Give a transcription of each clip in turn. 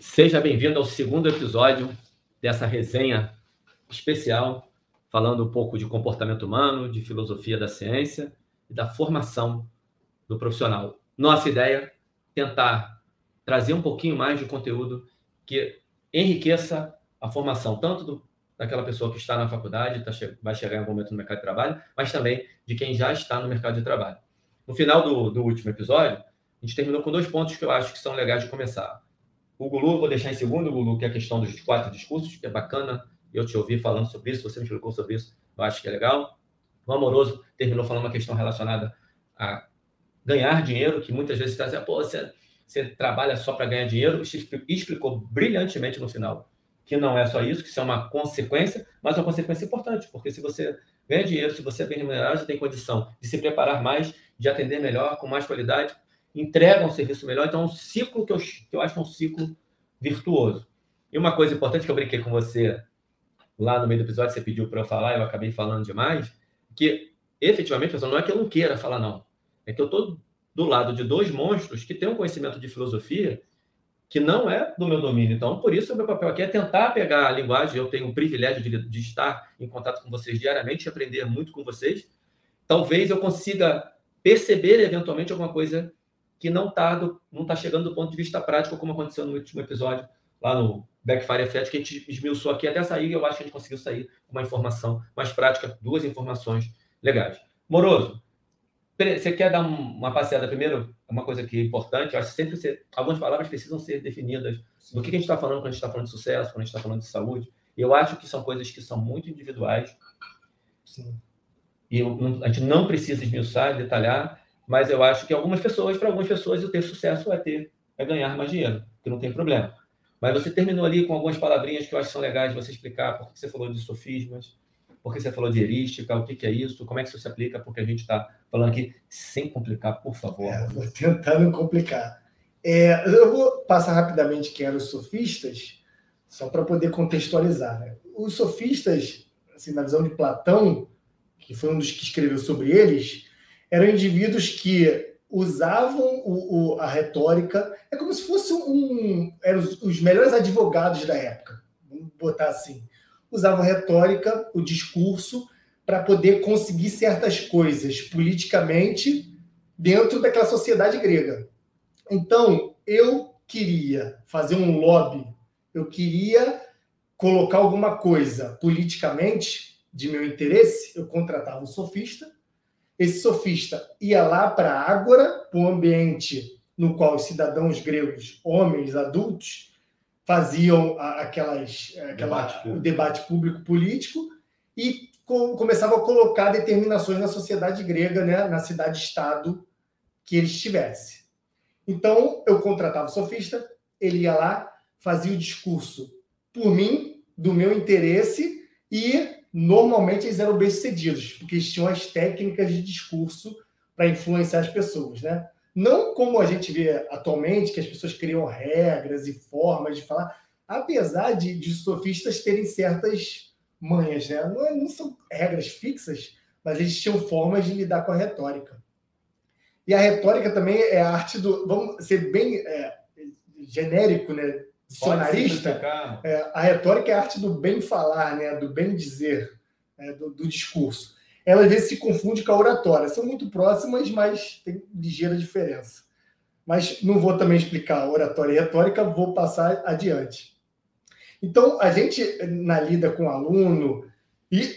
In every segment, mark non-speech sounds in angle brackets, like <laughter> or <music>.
Seja bem-vindo ao segundo episódio dessa resenha especial, falando um pouco de comportamento humano, de filosofia da ciência e da formação do profissional. Nossa ideia é tentar trazer um pouquinho mais de conteúdo que enriqueça a formação tanto do, daquela pessoa que está na faculdade, tá, vai chegar em algum momento no mercado de trabalho, mas também de quem já está no mercado de trabalho. No final do, do último episódio, a gente terminou com dois pontos que eu acho que são legais de começar. O Gulu, vou deixar em segundo, Gulu, que é a questão dos quatro discursos, que é bacana eu te ouvir falando sobre isso, você me explicou sobre isso, eu acho que é legal. O Amoroso terminou falando uma questão relacionada a ganhar dinheiro, que muitas vezes está dizendo, pô, você, você trabalha só para ganhar dinheiro, explicou brilhantemente no final que não é só isso, que isso é uma consequência, mas uma consequência importante, porque se você ganha dinheiro, se você é bem remunerado, você tem condição de se preparar mais, de atender melhor, com mais qualidade, entrega um serviço melhor. Então, é um ciclo que eu, que eu acho um ciclo virtuoso. E uma coisa importante que eu brinquei com você lá no meio do episódio, você pediu para eu falar, eu acabei falando demais, que efetivamente, pessoal, não é que eu não queira falar, não. É que eu estou do lado de dois monstros que têm um conhecimento de filosofia que não é do meu domínio. Então, por isso, o meu papel aqui é tentar pegar a linguagem. Eu tenho o privilégio de, de estar em contato com vocês diariamente aprender muito com vocês. Talvez eu consiga perceber eventualmente alguma coisa que não está não tá chegando do ponto de vista prático, como aconteceu no último episódio, lá no Backfire Effect, que a gente esmiuçou aqui até sair, eu acho que a gente conseguiu sair com uma informação mais prática, duas informações legais. Moroso, você quer dar uma passeada primeiro? Uma coisa que é importante, eu acho que sempre você, algumas palavras precisam ser definidas do que a gente está falando quando a gente está falando de sucesso, quando a gente está falando de saúde. Eu acho que são coisas que são muito individuais. Sim. E eu, a gente não precisa esmiuçar, detalhar, mas eu acho que algumas pessoas, para algumas pessoas, o ter sucesso é ter, é ganhar mais dinheiro, que não tem problema. Mas você terminou ali com algumas palavrinhas que eu acho que são legais de você explicar, porque você falou de sofismas, porque você falou de heurística, o que, que é isso, como é que isso se aplica, porque a gente está falando aqui sem complicar, por favor. É, vou tentar não complicar. É, eu vou passar rapidamente quem eram os sofistas, só para poder contextualizar. Né? Os sofistas, assim, na visão de Platão, que foi um dos que escreveu sobre eles, eram indivíduos que usavam o, o, a retórica, é como se fosse um. eram os, os melhores advogados da época, vamos botar assim usavam retórica, o discurso, para poder conseguir certas coisas politicamente dentro daquela sociedade grega. Então, eu queria fazer um lobby, eu queria colocar alguma coisa politicamente de meu interesse, eu contratava um sofista. Esse sofista ia lá para a Ágora, para um ambiente no qual os cidadãos gregos, homens adultos, faziam aquelas, aquela, debate o debate público político e co começavam a colocar determinações na sociedade grega, né, na cidade-estado que eles tivessem. Então, eu contratava o sofista, ele ia lá, fazia o discurso por mim, do meu interesse, e normalmente eles eram bem-sucedidos, porque eles tinham as técnicas de discurso para influenciar as pessoas, né? Não como a gente vê atualmente, que as pessoas criam regras e formas de falar, apesar de, de sofistas terem certas manhas, né? Não, é, não são regras fixas, mas eles tinham formas de lidar com a retórica. E a retórica também é a arte do. Vamos ser bem é, genérico, né? Dicionarista. É, a retórica é a arte do bem falar, né? Do bem dizer, né? do, do discurso ela às vezes se confunde com a oratória. São muito próximas, mas tem ligeira diferença. Mas não vou também explicar oratória e retórica, vou passar adiante. Então, a gente, na lida com o aluno, e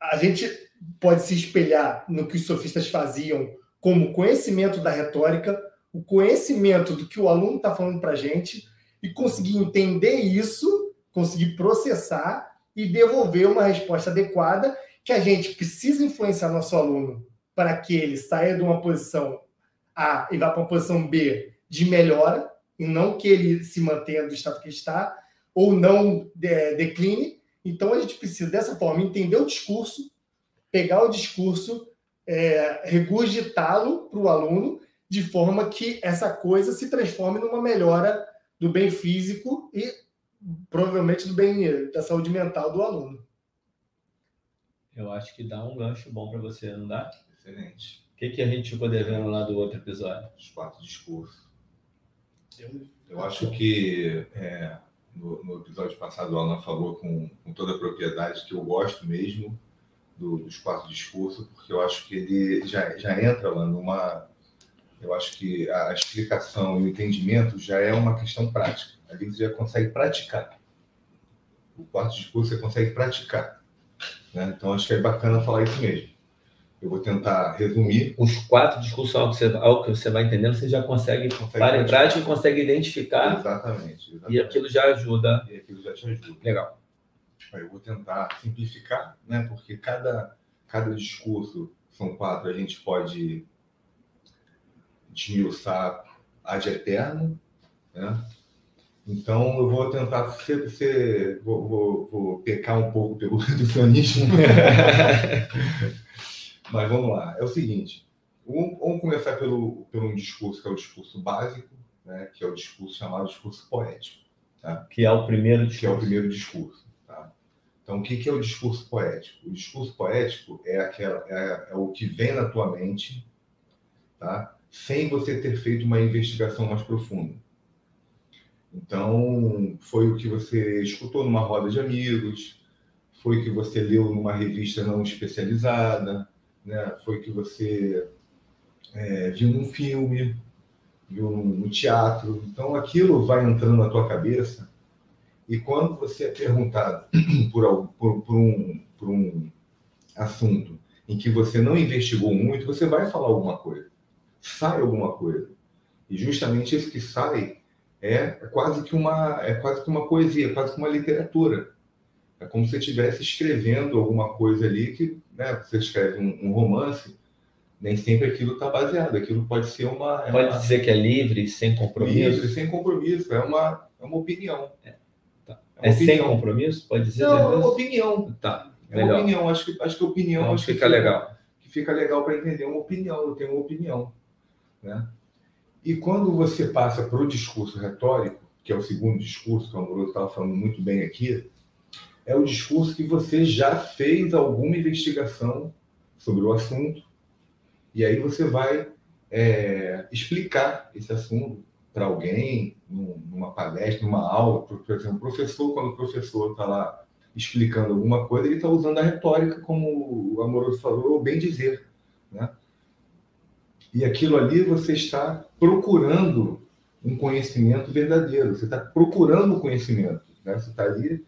a gente pode se espelhar no que os sofistas faziam como conhecimento da retórica, o conhecimento do que o aluno está falando para a gente, e conseguir entender isso, conseguir processar e devolver uma resposta adequada que a gente precisa influenciar nosso aluno para que ele saia de uma posição A e vá para uma posição B de melhora, e não que ele se mantenha do estado que está, ou não é, decline. Então a gente precisa, dessa forma, entender o discurso, pegar o discurso, é, regurgitá-lo para o aluno, de forma que essa coisa se transforme numa melhora do bem físico e provavelmente do bem da saúde mental do aluno eu acho que dá um gancho bom para você, não dá? Excelente. O que, que a gente ficou devendo lá do outro episódio? Os quatro discursos. Eu Eu acho que é, no, no, episódio passado o Alan falou com, com, toda a propriedade que eu gosto mesmo do, dos quatro discursos, porque eu acho que ele já, já entra lá numa. Eu acho que a explicação e o entendimento já é uma questão prática. Ali você já consegue praticar. O quarto discurso você consegue praticar. Né? Então acho que é bacana falar isso mesmo. Eu vou tentar resumir. Os quatro discursos, ao que você, ao que você vai entendendo, você já consegue, consegue para em prática e consegue identificar. Exatamente, exatamente, E aquilo já ajuda. E aquilo já te ajuda. Legal. Eu vou tentar simplificar, né? porque cada, cada discurso, são quatro, a gente pode desmiuçar ad eterno. Né? Então, eu vou tentar ser, ser vou, vou, vou, pecar um pouco pelo <laughs> reducionismo. <laughs> Mas vamos lá. É o seguinte: vamos começar pelo, pelo um discurso que é o discurso básico, né, que é o discurso chamado discurso poético. Tá? Que é o primeiro discurso. Que é o primeiro discurso. Tá? Então, o que, que é o discurso poético? O discurso poético é, aquela, é, é o que vem na tua mente, tá? Sem você ter feito uma investigação mais profunda. Então, foi o que você escutou numa roda de amigos, foi o que você leu numa revista não especializada, né? foi que você é, viu num filme, viu no teatro. Então aquilo vai entrando na tua cabeça e quando você é perguntado <clears throat> por, por, por, um, por um assunto em que você não investigou muito, você vai falar alguma coisa. Sai alguma coisa. E justamente isso que sai é quase que uma é quase que uma poesia, quase que uma literatura. É como se você estivesse escrevendo alguma coisa ali que né, você escreve um, um romance, nem sempre aquilo está baseado. Aquilo pode ser uma. É pode uma... dizer que é livre, sem compromisso. Livre, sem compromisso. É uma, é uma opinião. É, tá. é, é sem compromisso? Pode dizer? Não, é uma opinião. Tá. É uma opinião. Acho que, acho que opinião. Então, acho fica, que fica legal. Que fica legal para entender uma opinião. Eu tenho uma opinião. Né? E quando você passa para o discurso retórico, que é o segundo discurso que o Amoroso estava falando muito bem aqui, é o discurso que você já fez alguma investigação sobre o assunto, e aí você vai é, explicar esse assunto para alguém, numa palestra, numa aula. Por exemplo, o professor, quando o professor está lá explicando alguma coisa, ele está usando a retórica, como o Amoroso falou, bem dizer. Né? E aquilo ali você está procurando um conhecimento verdadeiro, você está procurando o conhecimento. Né? Você está ali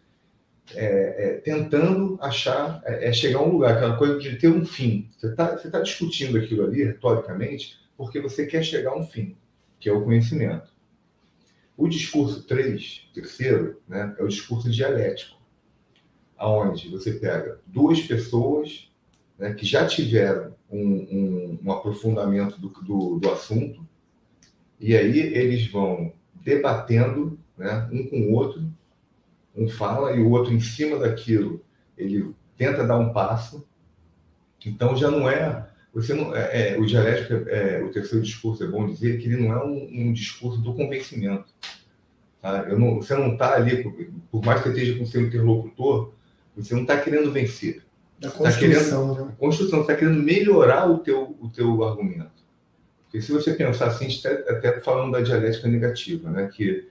é, é, tentando achar, é, é, chegar a um lugar, aquela coisa de ter um fim. Você está você tá discutindo aquilo ali, retoricamente, porque você quer chegar a um fim, que é o conhecimento. O discurso 3, terceiro, né, é o discurso dialético, aonde você pega duas pessoas né, que já tiveram um, um, um aprofundamento do, do, do, assunto, e aí eles vão debatendo né, um com o outro, um fala e o outro, em cima daquilo, ele tenta dar um passo. Então já não é. Você não, é, é o dialético, é, é, o terceiro discurso, é bom dizer que ele não é um, um discurso do convencimento. Tá? Não, você não está ali, por, mais que você esteja com seu interlocutor, você não está querendo vencer. Da construção, tá querendo, né? Construção, você está querendo melhorar o teu, o teu argumento. Porque se você pensar assim, até, até falando da dialética negativa, né? que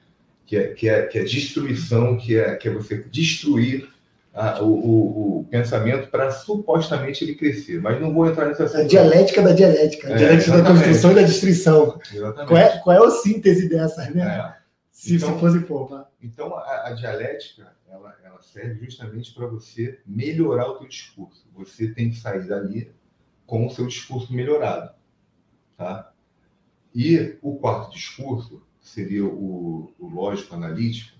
que é, que é, que é destruição, que é, que é você destruir a, o, o, o, pensamento para supostamente ele crescer. Mas não vou entrar nessa A dialética da dialética, a é, dialética da construção e da destruição. Exatamente. Qual é, qual é a síntese dessas, né? É. Se, então, se fosse for. Tá? Então, a, a, dialética, ela, ela serve justamente para você melhorar o teu discurso. Você tem que sair dali com o seu discurso melhorado. Tá? E o quarto discurso seria o, o lógico analítico,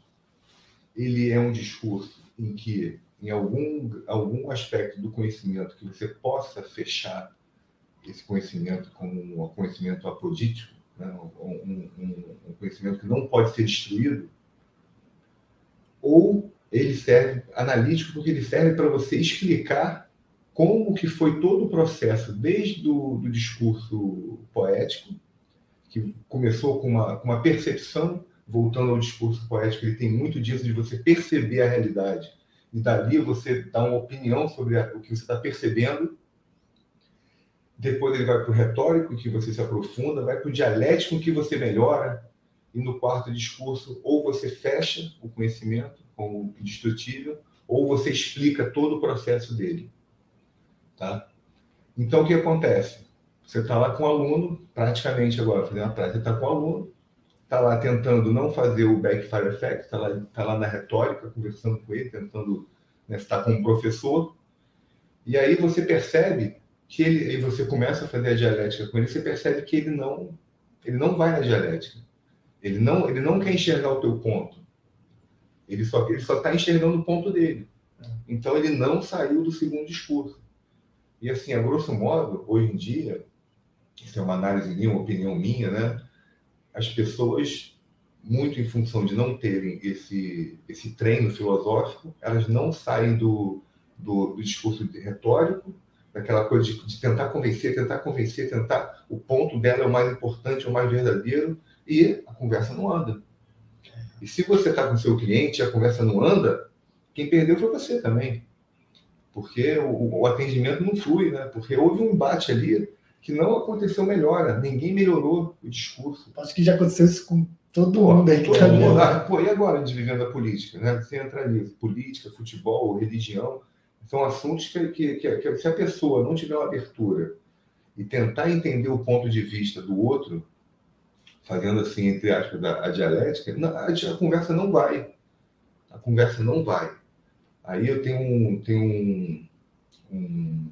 ele é um discurso em que, em algum, algum aspecto do conhecimento que você possa fechar esse conhecimento como um conhecimento apodítico, né? um, um, um conhecimento que não pode ser destruído, ou ele serve analítico porque ele serve para você explicar como que foi todo o processo, desde o do discurso poético, que começou com uma, com uma percepção, voltando ao discurso poético, ele tem muito disso de você perceber a realidade. E dali você dá uma opinião sobre o que você está percebendo. Depois ele vai para o retórico, que você se aprofunda, vai para o dialético, que você melhora. e no quarto discurso, ou você fecha o conhecimento como indestrutível, ou você explica todo o processo dele. Tá? Então, o que acontece? Você está lá com o aluno, praticamente agora, fazendo a prática, está com o aluno, está lá tentando não fazer o backfire effect, está lá, tá lá na retórica, conversando com ele, tentando né, estar com o professor, e aí você percebe que ele, e você começa a fazer a dialética com ele, você percebe que ele não, ele não vai na dialética. Ele não, ele não quer enxergar o teu ponto. Ele só ele só está enxergando o ponto dele. Então ele não saiu do segundo discurso. E assim, a grosso modo, hoje em dia, isso é uma análise minha, uma opinião minha, né? As pessoas, muito em função de não terem esse, esse treino filosófico, elas não saem do, do, do discurso retórico, daquela coisa de, de, tentar convencer, tentar convencer, tentar. O ponto dela é o mais importante, é o mais verdadeiro, e a conversa não anda. E se você está com seu cliente e a conversa não anda, quem perdeu foi você também. Porque o, o, atendimento não flui, né? Porque houve um embate ali que não aconteceu melhora, ninguém melhorou o discurso. Acho que já aconteceu isso com todo pô, mundo aí que tá Pô, e agora de vivendo a política, né? Você entra nisso, política, futebol, religião, são assuntos que, que, que, que se a pessoa não tiver uma abertura e tentar entender o ponto de vista do outro, fazendo assim, entre aspas, a, a dialética, a, a, conversa não vai. A conversa não vai. Aí eu tenho um, tenho um, um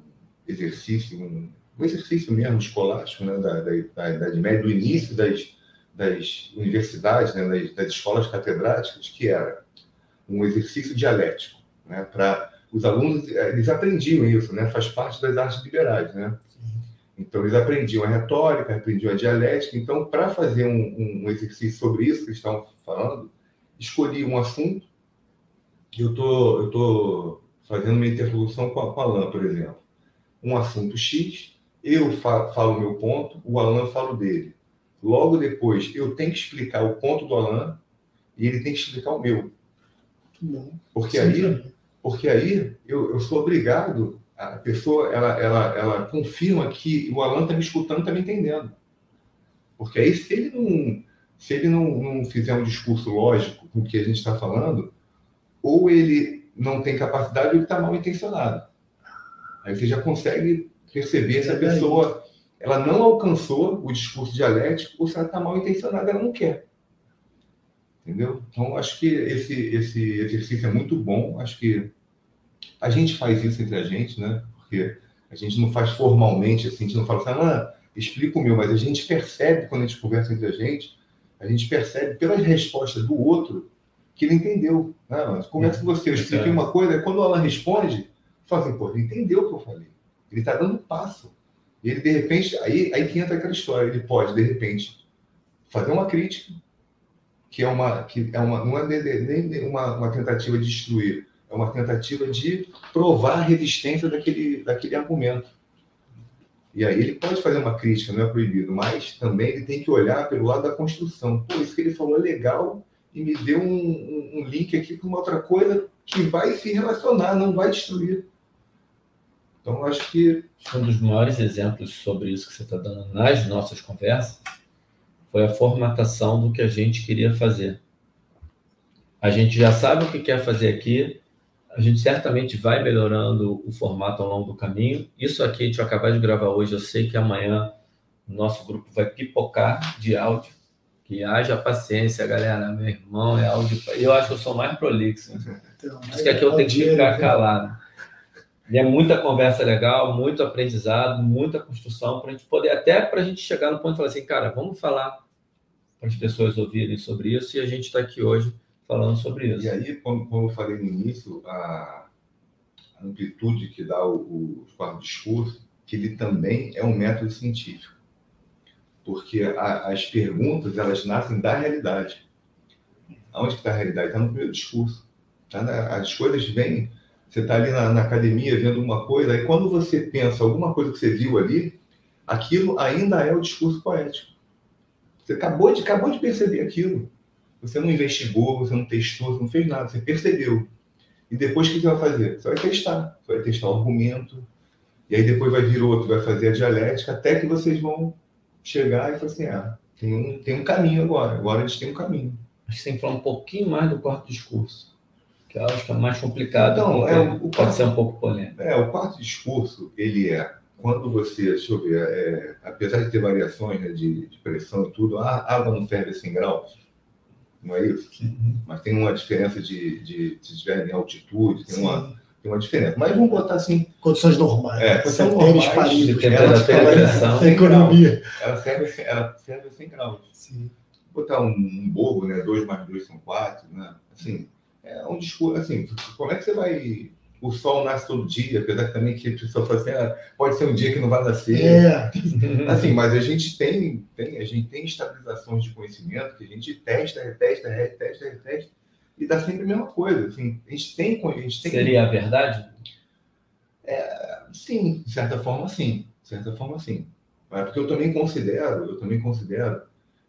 exercício, um, um, exercício mesmo escolástico, né, da, da, da Idade Média, do início das, das universidades, né, das, das escolas catedráticas, que era um exercício dialético, né, para os alunos, eles aprendiam isso, né, faz parte das artes liberais, né, então, eles aprendiam a retórica, aprendiam a dialética. Então, para fazer um, um, exercício sobre isso que estão falando, escolhi um assunto. Eu tô, estou tô fazendo uma interlocução com a, com a Alain, por exemplo. Um assunto X, eu fa falo o meu ponto, o Alain fala o dele. Logo depois, eu tenho que explicar o ponto do Alain e ele tem que explicar o meu. Porque aí, porque aí eu, eu sou obrigado a pessoa ela, ela, ela confirma que o Alan está me escutando, está me entendendo. Porque aí, se ele não, se ele não, não fizer um discurso lógico com o que a gente está falando, ou ele não tem capacidade ou ele está mal intencionado. Aí você já consegue perceber se a pessoa ela não alcançou o discurso dialético ou se ela está mal intencionada, ela não quer. Entendeu? Então, acho que esse, esse exercício é muito bom. Acho que a gente faz isso entre a gente, né? Porque a gente não faz formalmente assim, a gente não fala assim, ah, explica o meu, mas a gente percebe quando a gente conversa entre a gente, a gente percebe pelas respostas do outro que ele entendeu. Né? Mas conversa com você, eu expliquei uma coisa, quando ela responde, fala assim, pô, ele entendeu o que eu falei. Ele está dando um passo. E ele, de repente, aí, aí que entra aquela história, ele pode, de repente, fazer uma crítica, que é uma, que é uma, não é nem uma, uma tentativa de destruir, é uma tentativa de provar a resistência daquele, daquele argumento. E aí ele pode fazer uma crítica, não é proibido, mas também ele tem que olhar pelo lado da construção. Pô, isso que ele falou é legal e me deu um, um, um link aqui com uma outra coisa que vai se relacionar, não vai destruir. Então, acho que. Um dos maiores exemplos sobre isso que você está dando nas nossas conversas foi a formatação do que a gente queria fazer. A gente já sabe o que quer fazer aqui, a gente certamente vai melhorando o formato ao longo do caminho. Isso aqui a gente vai acabar de gravar hoje. Eu sei que amanhã o nosso grupo vai pipocar de áudio. Que haja paciência, galera. Meu irmão é áudio. Eu acho que eu sou mais prolixo. Então, Isso que aqui eu tenho que ficar calado. E é muita conversa legal, muito aprendizado, muita construção para a gente poder, até para a gente chegar no ponto de falar assim, cara, vamos falar para as pessoas ouvirem sobre isso e a gente está aqui hoje falando sobre isso. E aí, como, como eu falei no início, a, amplitude que dá o, o discurso, que ele também é um método científico. Porque a, as perguntas, elas nascem da realidade. Aonde está a realidade? Está no primeiro discurso. Tá na, as coisas vêm, você está ali na, na, academia vendo uma coisa, aí quando você pensa alguma coisa que você viu ali, aquilo ainda é o discurso poético. Você acabou de, acabou de perceber aquilo. Você não investigou, você não testou, você não fez nada, você percebeu. E depois o que você vai fazer? Você vai testar. Você vai testar o argumento, e aí depois vai vir outro, vai fazer a dialética, até que vocês vão chegar e falar assim: ah, tem um, tem um caminho agora. Agora eles têm um caminho. Que você tem que falar um pouquinho mais do quarto discurso, que eu acho que é mais complicado. Então, é, o pode quarto- ser um pouco polêmico. É, o quarto discurso, ele é, quando você, deixa eu ver, é, apesar de ter variações né, de, de pressão e tudo, a água não ferve a 100 graus, não é isso? Mas tem uma diferença de, de se estiver em altitude, tem uma, Sim. tem uma diferença. Mas vamos botar assim, Condições normais. É, condições Tênis normais, paridos, de temperatura Ela da economia. ela serve, a cem- ela serve a 100 graus. Sim. botar um, um bobo, né? 2 mais 2 são 4, né? Assim, é um discurso, assim, como é que você vai... O sol nasce todo dia, apesar que também que a pessoa fala assim, ah, pode ser um dia que não vai nascer. É, <laughs> Assim, mas a gente tem, tem, a gente tem estabilizações de conhecimento que a gente testa, retesta, retesta, retesta, e dá sempre a mesma coisa. Assim, a gente tem, a gente tem Seria a verdade? Sim, de certa forma, sim. De certa forma, sim. Mas porque eu também considero, eu também considero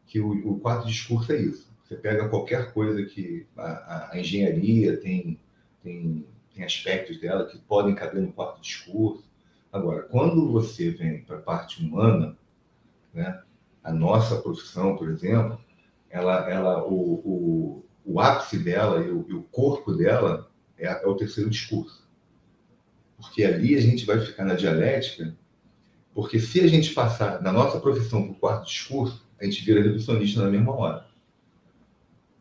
que o, o quarto discurso é isso. Você pega qualquer coisa que a, a- engenharia tem, tem, tem aspectos dela que podem caber no quarto discurso. Agora, quando você vem para a parte humana, né, a nossa profissão, por exemplo, ela, ela, o, o, o ápice dela e o, e o corpo dela é, é o terceiro discurso porque ali a gente vai ficar na dialética, porque se a gente passar da nossa profissão para o quarto discurso, a gente vira reducionista na mesma hora.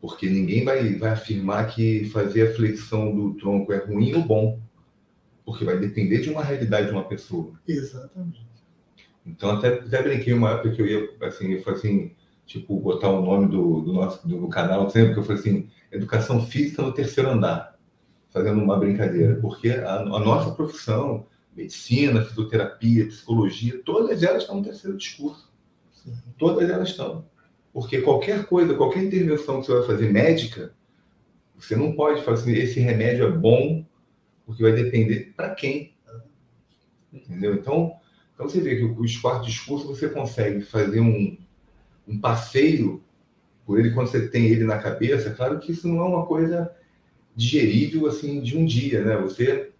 Porque ninguém vai, vai afirmar que fazer a flexão do tronco é ruim ou bom, porque vai depender de uma realidade de uma pessoa. exatamente. Então, até, até brinquei uma época que eu ia, assim, eu falei assim, tipo, botar o nome do, do nosso do, canal sempre, que eu falei assim, Educação Física no Terceiro Andar, fazendo uma brincadeira, porque a, a nossa profissão, medicina, fisioterapia, psicologia, todas elas estão no terceiro discurso. Sim. Todas elas estão. Porque qualquer coisa, qualquer intervenção que você vai fazer médica, você não pode falar assim, esse remédio é bom, porque vai depender para quem. Entendeu? Então, então você vê que os quartos discursos você consegue fazer um, um passeio por ele quando você tem ele na cabeça. Claro que isso não é uma coisa digerível assim de um dia, né? Você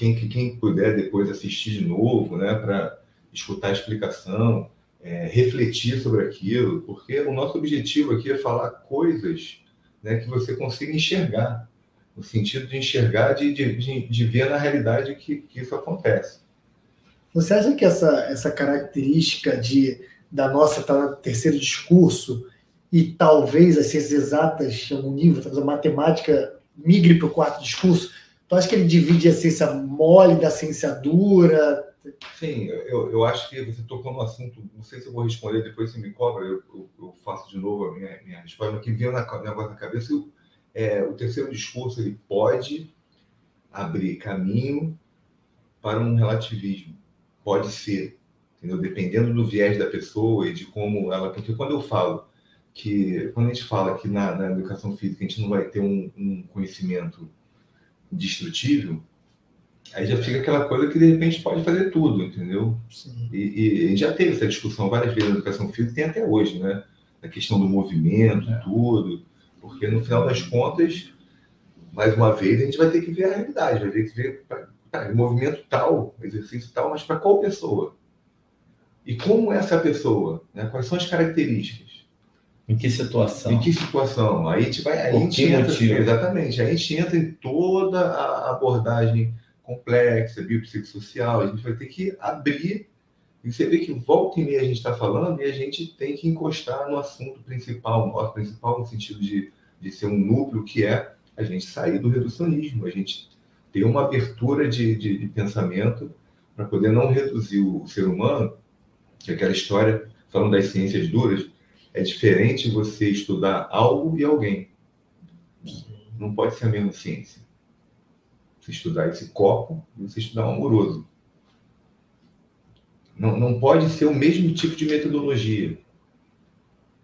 quem, quem puder depois assistir de novo, né, para escutar a explicação, é, refletir sobre aquilo, porque o nosso objetivo aqui é falar coisas né, que você consiga enxergar, no sentido de enxergar, de, de, de, ver na realidade que, que isso acontece. Você acha que essa, essa característica de da nossa estar no terceiro discurso e talvez as ciências exatas chamam um nível, talvez a matemática migre para o quarto discurso? Tu acha que ele divide a ciência mole da ciência dura? Sim, eu, eu acho que você tocou no assunto, não sei se eu vou responder, depois você me cobra, eu, eu, eu faço de novo a minha, minha resposta, mas que veio na na cabeça, o, é, o terceiro discurso ele pode abrir caminho para um relativismo, pode ser, entendeu? dependendo do viés da pessoa e de como ela, porque quando eu falo que, quando a gente fala que na, na educação física a gente não vai ter um, um conhecimento destrutível, aí já fica aquela coisa que de repente pode fazer tudo, entendeu? Sim. E, e a gente já teve essa discussão várias vezes na educação física, tem até hoje, né? A questão do movimento, É. tudo, porque no final das contas, mais uma vez, a gente vai ter que ver a realidade, vai ter que ver tá, movimento tal, exercício tal, mas para qual pessoa? E como é essa pessoa? Né? Quais são as características? Em que situação? Em que situação? Aí a gente vai. Aí a gente entra, exatamente. Aí a gente entra em toda a abordagem complexa, biopsicossocial. A gente vai ter que abrir. E você vê que volta e meia a gente está falando e a gente tem que encostar no assunto principal, nosso principal no sentido de, de ser um núcleo, que é a gente sair do reducionismo, a gente ter uma abertura de, de, de pensamento para poder não reduzir o ser humano, que é aquela história, falando das ciências duras, é diferente você estudar algo e alguém. Não pode ser a mesma ciência. Você estudar esse copo e você estudar um amoroso. Não, não pode ser o mesmo tipo de metodologia.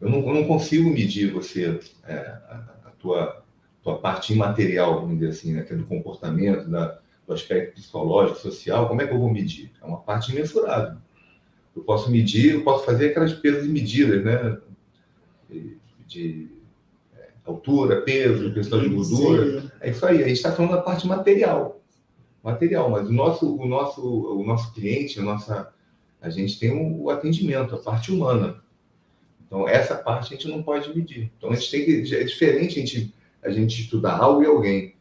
Eu não, eu não consigo medir você, é, a, a tua, tua parte imaterial, vamos dizer assim, né, é do comportamento, da, do aspecto psicológico, social. Como é que eu vou medir? É uma parte imensurável. Eu posso medir, eu posso fazer aquelas pesos e medidas, né? De, de altura, peso, questão de gordura. Sim. É isso aí. A gente está falando da parte material, material. Mas o nosso, o nosso, o nosso cliente, a nossa, a gente tem o, o atendimento, a parte humana. Então, essa parte a gente não pode medir. Então, a gente tem que. É diferente a gente, a gente estudar algo e alguém.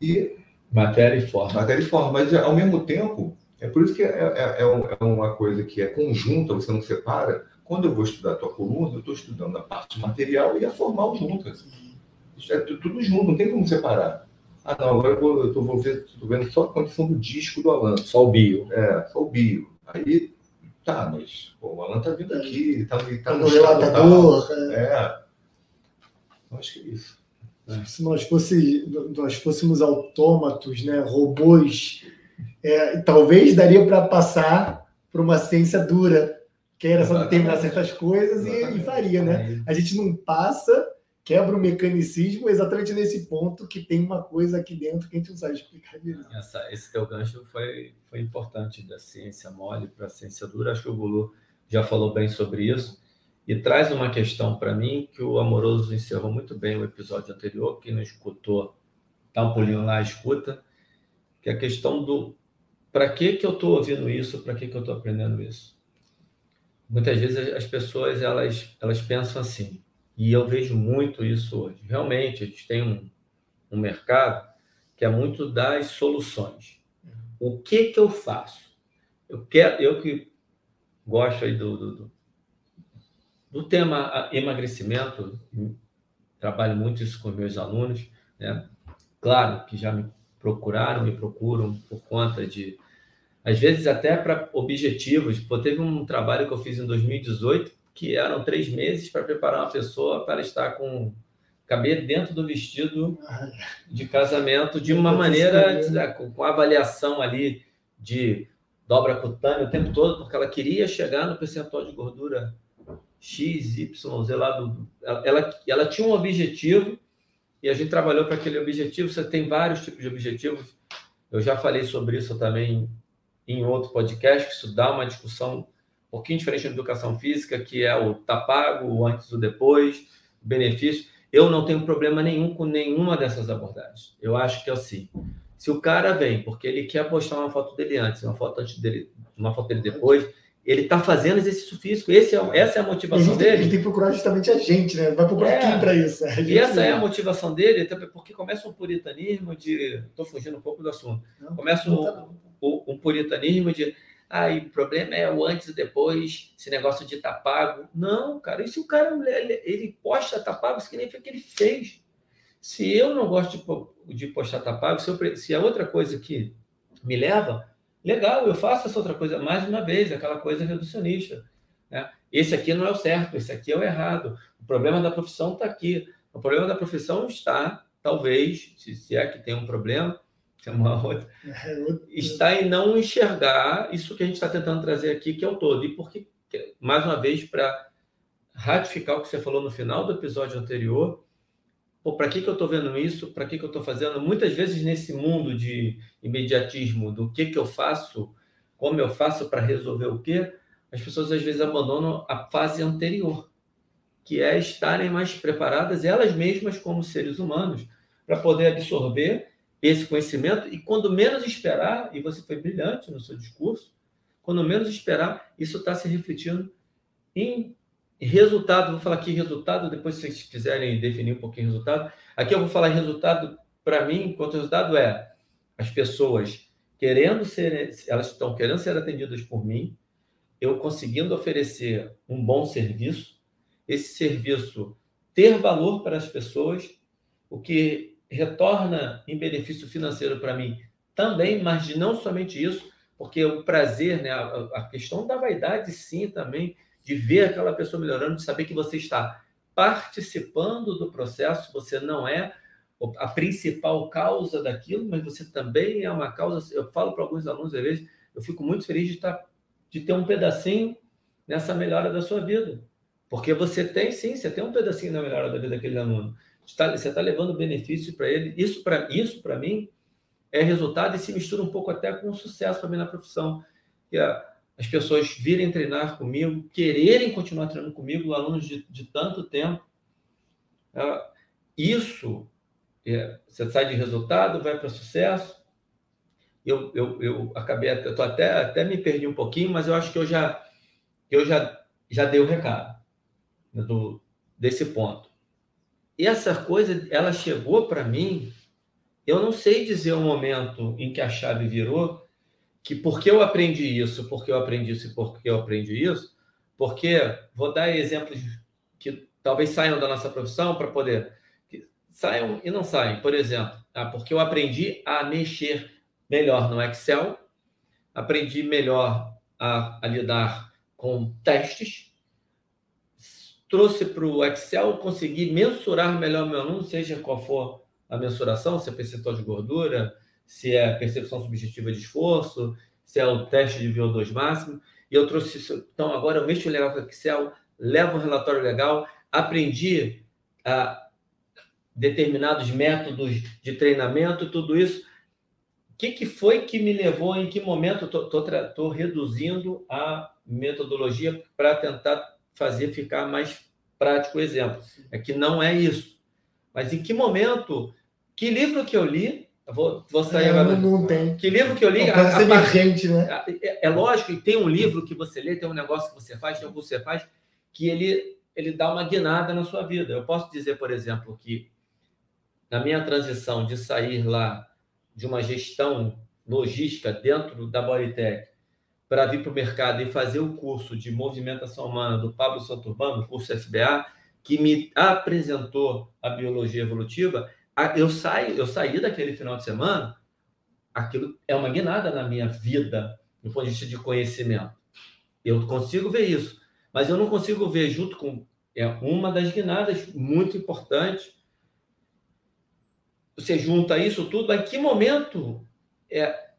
E. Matéria e forma. Matéria e forma. Mas, ao mesmo tempo, é por isso que é, é, é, é uma coisa que é conjunta, você não separa. Quando eu vou estudar a tua coluna, eu estou estudando a parte material e a formal juntas. Isso é tudo junto, não tem como separar. Ah, não, agora eu, vou, eu tô, vou ver, tô vendo só a condição do disco do Alan. Só o bio. É, só o bio. Aí, tá, mas pô, o Alan tá vindo aqui, tá, tá, tá no relatador. É. é. Eu acho que é isso. É. Se nós, fosse, nós fôssemos autômatos, né, robôs, é, talvez daria para passar por uma ciência dura, que era só determinar certas coisas e, e, faria, né? A gente não passa quebra o mecanicismo exatamente nesse ponto que tem uma coisa aqui dentro que a gente não sabe explicar direito. Essa, esse teu gancho foi, foi importante da ciência mole para a ciência dura. Acho que o Gulu já falou bem sobre isso. E traz uma questão para mim que o Amoroso encerrou muito bem o episódio anterior. Quem não escutou, dá um pulinho lá, escuta. Que é a questão do para que, que eu estou ouvindo isso, para que, que eu estou aprendendo isso. Muitas vezes as pessoas elas, elas pensam assim, e eu vejo muito isso hoje. Realmente, a gente tem um, um mercado que é muito das soluções. O que que eu faço? Eu quero, eu que gosto aí do, do, do tema emagrecimento, trabalho muito isso com meus alunos, né? Claro que já me procuraram, me procuram por conta de, às vezes até para objetivos. Pô, teve um trabalho que eu fiz em 2018 que eram três meses para preparar uma pessoa para estar com caber dentro do vestido de casamento de uma maneira com avaliação ali de dobra cutânea o tempo todo, porque ela queria chegar no percentual de gordura X, Y, Z lá do. Ela, ela tinha um objetivo e a gente trabalhou para aquele objetivo. Você tem vários tipos de objetivos. Eu já falei sobre isso também em outro podcast, que isso dá uma discussão um pouquinho diferente da educação física, que é o tá pago, o antes, o depois, benefício. Eu não tenho problema nenhum com nenhuma dessas abordagens. Eu acho que é assim. Se o cara vem porque ele quer postar uma foto dele antes, uma foto antes dele, uma foto dele depois, ele está fazendo exercício físico. Esse é, essa é a motivação ele, dele. Ele tem que procurar justamente a gente, né? Vai procurar é, quem para isso? <laughs> E essa é a motivação dele, porque começa um puritanismo de. Estou fugindo um pouco do assunto. Não, começa um, tá um, puritanismo de Aí o problema é o antes e depois, esse negócio de tá pago. Não, cara, e se o cara ele, ele posta tá pago, significa que ele fez. Se eu não gosto de, de postar tá pago, se, eu, se é outra coisa que me leva, legal, eu faço essa outra coisa mais uma vez, aquela coisa reducionista. Né? Esse aqui não é o certo, esse aqui é o errado. O problema da profissão está aqui. O problema da profissão está, talvez, se, se é que tem um problema, tem uma outra. É, está em não enxergar isso que a gente está tentando trazer aqui, que é o todo. E porque, mais uma vez, para ratificar o que você falou no final do episódio anterior, para que, que eu estou vendo isso? Para que, que eu estou fazendo? Muitas vezes, nesse mundo de imediatismo, do que, que eu faço, como eu faço para resolver o quê, as pessoas às vezes abandonam a fase anterior, que é estarem mais preparadas, elas mesmas, como seres humanos, para poder absorver esse conhecimento e quando menos esperar, e você foi brilhante no seu discurso, quando menos esperar, isso está se refletindo em resultado. Vou falar aqui resultado, depois se vocês quiserem definir um pouquinho resultado. Aqui eu vou falar resultado para mim, quanto resultado é as pessoas querendo ser, elas estão querendo ser atendidas por mim, eu conseguindo oferecer um bom serviço, esse serviço ter valor para as pessoas, o que retorna em benefício financeiro para mim também, mas não somente isso, porque o prazer, né, a, a, questão da vaidade, sim, também, de ver aquela pessoa melhorando, de saber que você está participando do processo, você não é a principal causa daquilo, mas você também é uma causa. Eu falo para alguns alunos, às vezes, eu fico muito feliz de, estar, de ter um pedacinho nessa melhora da sua vida. Porque você tem, sim, você tem um pedacinho na melhora da vida daquele aluno você está levando benefício para ele. Isso para isso mim é resultado e se mistura um pouco até com o sucesso para mim na profissão. Que as pessoas virem treinar comigo, quererem continuar treinando comigo, alunos de, de tanto tempo. É, isso, é, você sai de resultado, vai para sucesso. Eu, eu, eu acabei, eu tô até, até me perdi um pouquinho, mas eu acho que eu já, eu já, já dei o recado. do, desse ponto. E essa coisa, ela chegou para mim, eu não sei dizer o momento em que a chave virou, que porque eu aprendi isso, porque eu aprendi isso e porque eu aprendi isso, porque vou dar exemplos que talvez saiam da nossa profissão para poder saiam e não saem. Por exemplo, ah, porque eu aprendi a mexer melhor no Excel, aprendi melhor a, a lidar com testes, trouxe para o Excel, consegui mensurar melhor meu aluno, seja qual for a mensuração, se é percentual de gordura, se é percepção subjetiva de esforço, se é o teste de VO2 máximo. E eu trouxe isso. Então, agora eu mexo legal com o Excel, levo um relatório legal, aprendi a determinados métodos de treinamento, tudo isso. O que, que foi que me levou, em que momento estou reduzindo a metodologia para tentar fazer ficar mais prático o exemplo? É que não é isso. Mas em que momento, que livro que eu li, vou, vou sair É, agora. não, não tem. Que livro que eu li? É a- a emergente, né? é, é lógico que tem um livro que você lê, tem um negócio que você faz, tem um que você faz, que ele, ele dá uma guinada na sua vida. Eu posso dizer, por exemplo, que na minha transição de sair lá de uma gestão logística dentro da Bodytech para vir para o mercado e fazer o curso de movimentação humana do Pablo Santurbano, curso SBA, que me apresentou a biologia evolutiva, eu saí, eu saí daquele final de semana, aquilo é uma guinada na minha vida, do ponto de vista de conhecimento. Eu consigo ver isso, mas eu não consigo ver junto com é uma das guinadas muito importante. Você junta isso tudo, em que momento é,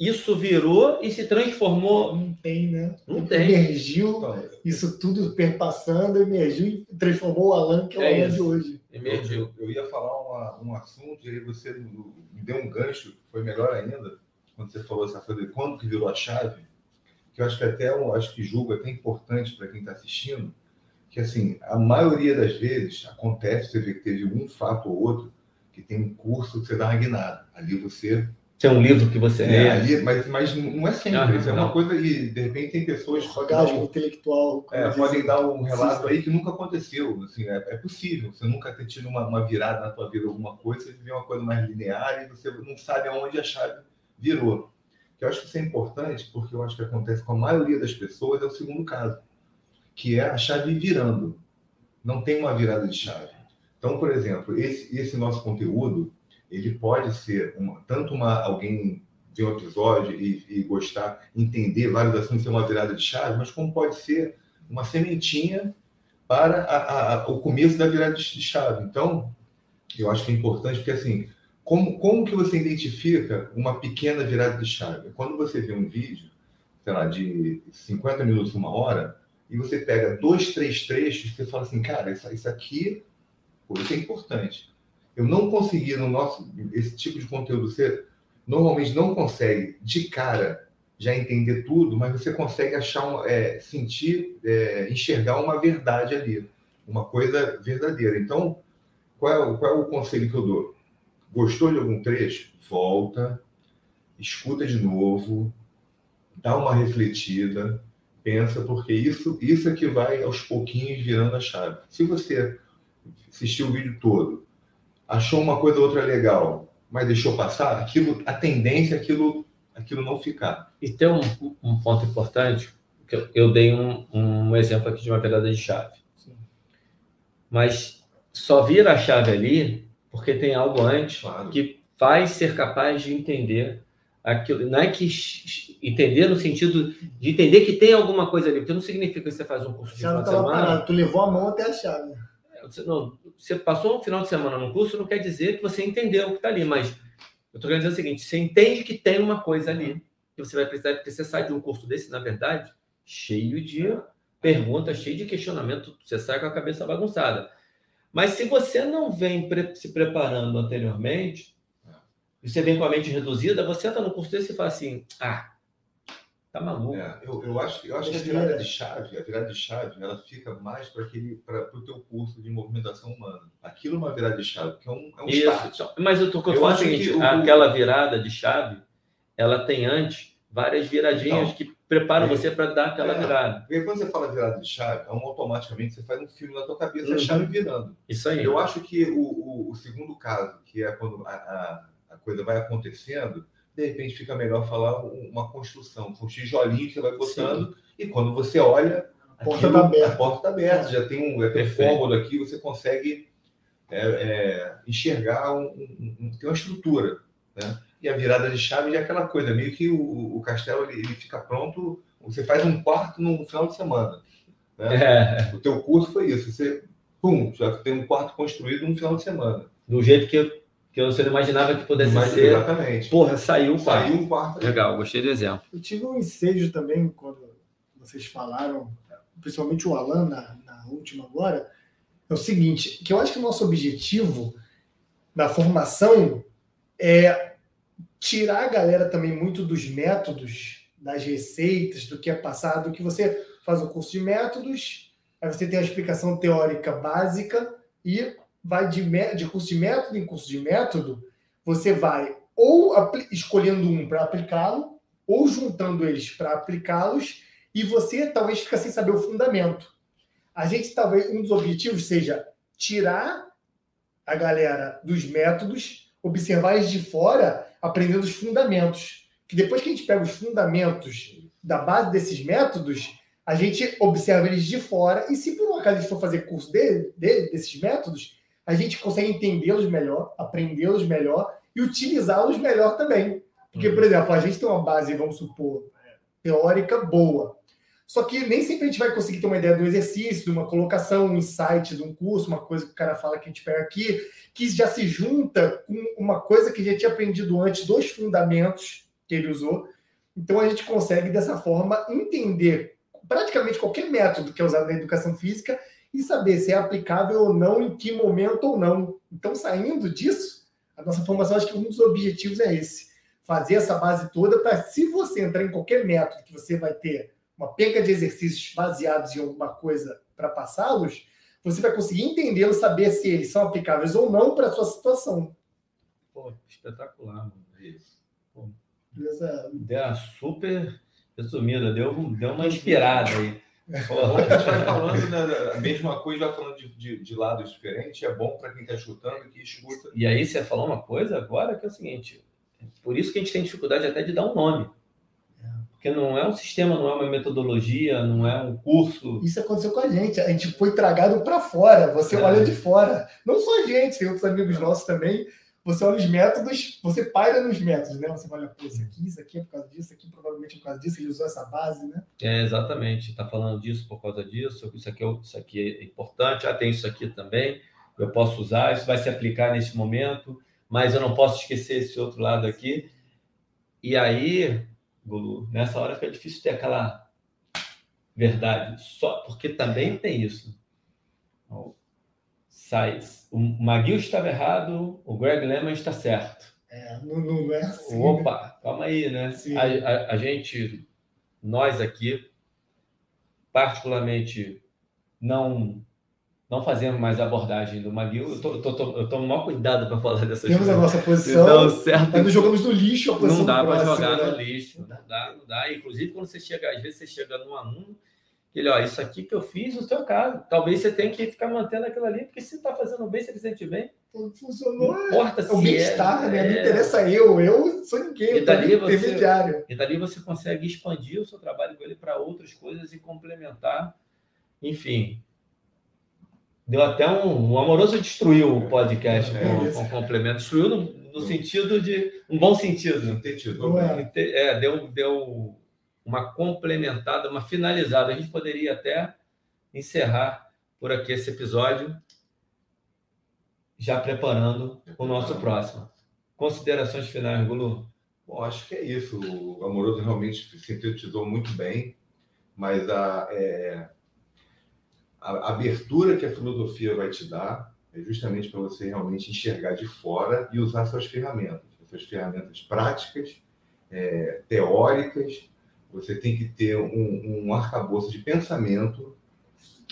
isso virou e se transformou? Não tem, né? Não tem. Emergiu, Então, isso tudo perpassando, emergiu e transformou o Alan, que é o É Alan isso. de hoje. Emergiu. Eu, eu ia falar uma- um assunto e aí você me deu um gancho, foi melhor ainda, quando você falou essa coisa de quando que virou a chave, que eu acho que até eu acho que julgo até importante para quem está assistindo, que assim, a maioria das vezes acontece, você vê que teve um fato ou outro, que tem um curso que você dá uma guinada. Ali você Tem um livro que você É, lê. ali, mas, mas não é sempre. Ah, isso é uma coisa e de repente tem pessoas que podem dar, Orgasmo um, intelectual. é, podem dar um relato aí que nunca aconteceu. Assim, é, é possível. Você nunca ter tido uma, uma virada na tua vida, alguma coisa, você viveu uma coisa mais linear e você não sabe aonde a chave virou. Que eu acho que isso é importante porque eu acho que acontece com a maioria das pessoas é o segundo caso, que é a chave virando. Não tem uma virada de chave. Então, por exemplo, esse, esse nosso conteúdo, ele pode ser uma- tanto uma alguém ver um episódio e, e gostar, entender vários assuntos, ser uma virada de chave, mas como pode ser uma sementinha para a- a- o começo da virada de chave. Então, eu acho que é importante, porque assim, como, como que você identifica uma pequena virada de chave? Quando você vê um vídeo, sei lá, de 50 minutos, uma hora, e você pega dois, três trechos, você fala assim, cara, isso, isso aqui, isso é importante. Eu não consegui no nosso, esse tipo de conteúdo, você normalmente não consegue de cara já entender tudo, mas você consegue achar, um, é, sentir, é, enxergar uma verdade ali, uma coisa verdadeira. Então, qual é, qual é o conselho que eu dou? Gostou de algum trecho? Volta, escuta de novo, dá uma refletida, pensa, porque isso, isso é que vai aos pouquinhos virando a chave. Se você assistiu o vídeo todo, achou uma coisa ou outra legal, mas deixou passar, aquilo, a tendência é aquilo, aquilo não ficar. E tem um, um ponto importante, que eu, eu dei um, um exemplo aqui de uma virada de chave. Sim. Mas só vira a chave ali porque tem algo antes Claro. que vai ser capaz de entender aquilo. Não é que entender no sentido de entender que tem alguma coisa ali, porque não significa que você faz um curso de estava semana. parada, tu levou a mão até a chave. Não, você passou um final de semana no curso, não quer dizer que você entendeu o que está ali, mas eu estou querendo dizer o seguinte: você entende que tem uma coisa ali que você vai precisar, porque você sai de um curso desse, na verdade, cheio de perguntas, cheio de questionamento, você sai com a cabeça bagunçada. Mas se você não vem pre- se preparando anteriormente, você vem com a mente reduzida, você entra no curso desse e fala assim: ah, tá maluco. É, eu, eu acho, eu acho que a virada de chave, a virada de chave, ela fica mais para aquele, para o teu curso de movimentação humana. Aquilo é uma virada de chave, que é um, é um Isso. start. Mas eu tô eu falo o seguinte, o- aquela virada de chave, ela tem antes várias viradinhas Então. que prepara você para dar aquela É. virada. Porque quando você fala virada de chave, é um- automaticamente você faz um filme na tua cabeça, Uhum. a chave virando. Isso aí. Eu acho que o, o- o segundo caso, que é quando a, a- a coisa vai acontecendo, de repente fica melhor falar um- uma construção, são tijolinhos que você vai botando, e quando você olha, A porta aquilo- tá aberta. a porta está aberta, já tem um, um Perfeito. cômodo aqui, você consegue é, é, enxergar, um- um- tem uma estrutura. Né? E a virada de chave é aquela coisa, meio que o, o castelo ele, ele fica pronto, você faz um quarto no final de semana. Né? <laughs> É, O teu curso foi isso, você, pum, já tem um quarto construído no final de semana. do jeito que, eu, que você não imaginava que pudesse Mas, ser. exatamente. Porra, saiu o quarto. Saiu um quarto. Legal, gostei do exemplo. Eu tive um ensejo também quando vocês falaram, principalmente o Alan na, na última agora, é o seguinte, que eu acho que o nosso objetivo na formação é tirar a galera também muito dos métodos, das receitas, do que é passado, do que você faz o curso de métodos, aí você tem a explicação teórica básica e vai de, de curso de método em curso de método, você vai ou escolhendo um para aplicá-lo, ou juntando eles para aplicá-los, e você talvez fica sem saber o fundamento. A gente talvez um dos objetivos seja tirar a galera dos métodos, observar eles de fora, aprendendo os fundamentos. Que depois que a gente pega os fundamentos da base desses métodos, a gente observa eles de fora, e se por um acaso a gente for fazer curso dele, dele- desses métodos, a gente consegue entendê-los melhor, aprendê-los melhor e utilizá-los melhor também. Porque, por exemplo, a gente tem uma base, vamos supor, teórica boa. Só que nem sempre a gente vai conseguir ter uma ideia do exercício, de uma colocação, um insight de um curso, uma coisa que o cara fala que a gente pega aqui, que já se junta com uma coisa que a gente tinha aprendido antes dos fundamentos que ele usou. Então a gente consegue, dessa forma, entender praticamente qualquer método que é usado na educação física e saber se é aplicável ou não, em que momento ou não. Então, saindo disso, a nossa formação, acho que um dos objetivos é esse fazer essa base toda para, se você entrar em qualquer método que você vai ter uma penca de exercícios baseados em alguma coisa para passá-los, você vai conseguir entendê-los, saber se eles são aplicáveis ou não para a sua situação. Pô, espetacular, mano. Isso. Beleza? Ideia super resumida, deu, deu uma inspirada aí. Bom, a gente vai falando né, <laughs> a mesma coisa, vai falando de, de, de lados diferentes, é bom para quem está escutando, que escuta. E aí você falou uma coisa agora que é o seguinte: por isso que a gente tem dificuldade até de dar um nome. Porque não é um sistema, não é uma metodologia, não é um curso. Isso aconteceu com a gente. A gente foi tragado para fora. Você É. olha de fora. Não só a gente, tem outros amigos nossos também. Você olha os métodos, você paira nos métodos, né? Você olha, pô, isso aqui, isso aqui é por causa disso, isso aqui provavelmente é por causa disso, ele usou essa base, né? É, exatamente, está falando disso por causa disso, isso aqui, é, isso aqui é importante, ah, tem isso aqui também, eu posso usar, isso vai se aplicar nesse momento, mas eu não posso esquecer esse outro lado aqui. E aí, Gulu, nessa hora fica difícil ter aquela verdade, só porque também tem isso. Sai, o Maguil estava errado, o Greg Lemon está certo. É, não, não é assim. né? Opa, calma aí, né? A, a- a gente, nós aqui, particularmente, não não fazemos mais a abordagem do Maguil. Eu tô, tô, tô- eu tomo o maior cuidado para falar dessas Temos a coisas. nossa posição, Não, certo. mas jogamos no lixo a posição Não dá para jogar né? no lixo. Não dá, não dá. Inclusive, quando você chega, às vezes você chega num aluno, ele, ó, isso aqui que eu fiz no seu caso. Talvez você tenha que ficar mantendo aquilo ali, porque se está fazendo bem, se ele sente bem, Funcionou. não importa se É o bem-estar, né? Não é. interessa eu, eu sou ninguém, E dali ali você- intermediário. E dali você consegue expandir o seu trabalho com ele para outras coisas e complementar. Enfim, deu até um. O Amoroso destruiu o podcast É, com, com complemento. Destruiu no, no sentido de. um bom sentido. Sintetizou. Não é. Inte- É, deu, deu uma complementada, uma finalizada. A gente poderia até encerrar por aqui esse episódio, já preparando o nosso próximo. Considerações finais, Gulu? Bom, acho que é isso. O Amoroso realmente sintetizou muito bem, mas a, é, a abertura que a filosofia vai te dar é justamente para você realmente enxergar de fora e usar suas ferramentas, suas ferramentas práticas, é, teóricas. Você tem que ter um, um arcabouço de pensamento,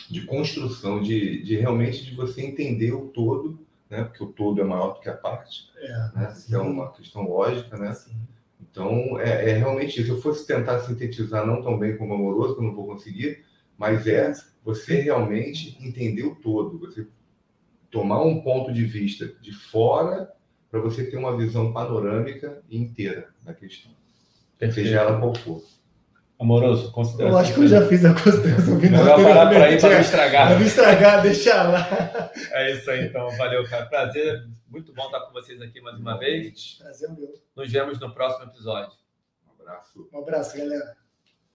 de construção, de, de realmente de você entender o todo, né? porque o todo é maior do que a parte. É, Né? Isso é uma questão lógica, né? assim. Então, é, é, realmente isso. Se eu fosse tentar sintetizar, não tão bem como amoroso, que eu não vou conseguir, mas é você realmente entender o todo, você tomar um ponto de vista de fora para você ter uma visão panorâmica inteira da questão, Perfeito. seja ela qual for. Amoroso, consideração. Eu acho que eu já fiz a consideração final. Melhor parar por aí para não estragar. Para não estragar, deixar lá. É isso aí, então. Valeu, cara. Prazer. Muito bom estar com vocês aqui mais uma vez. Prazer meu. Nos vemos no próximo episódio. Um abraço. Um abraço, galera.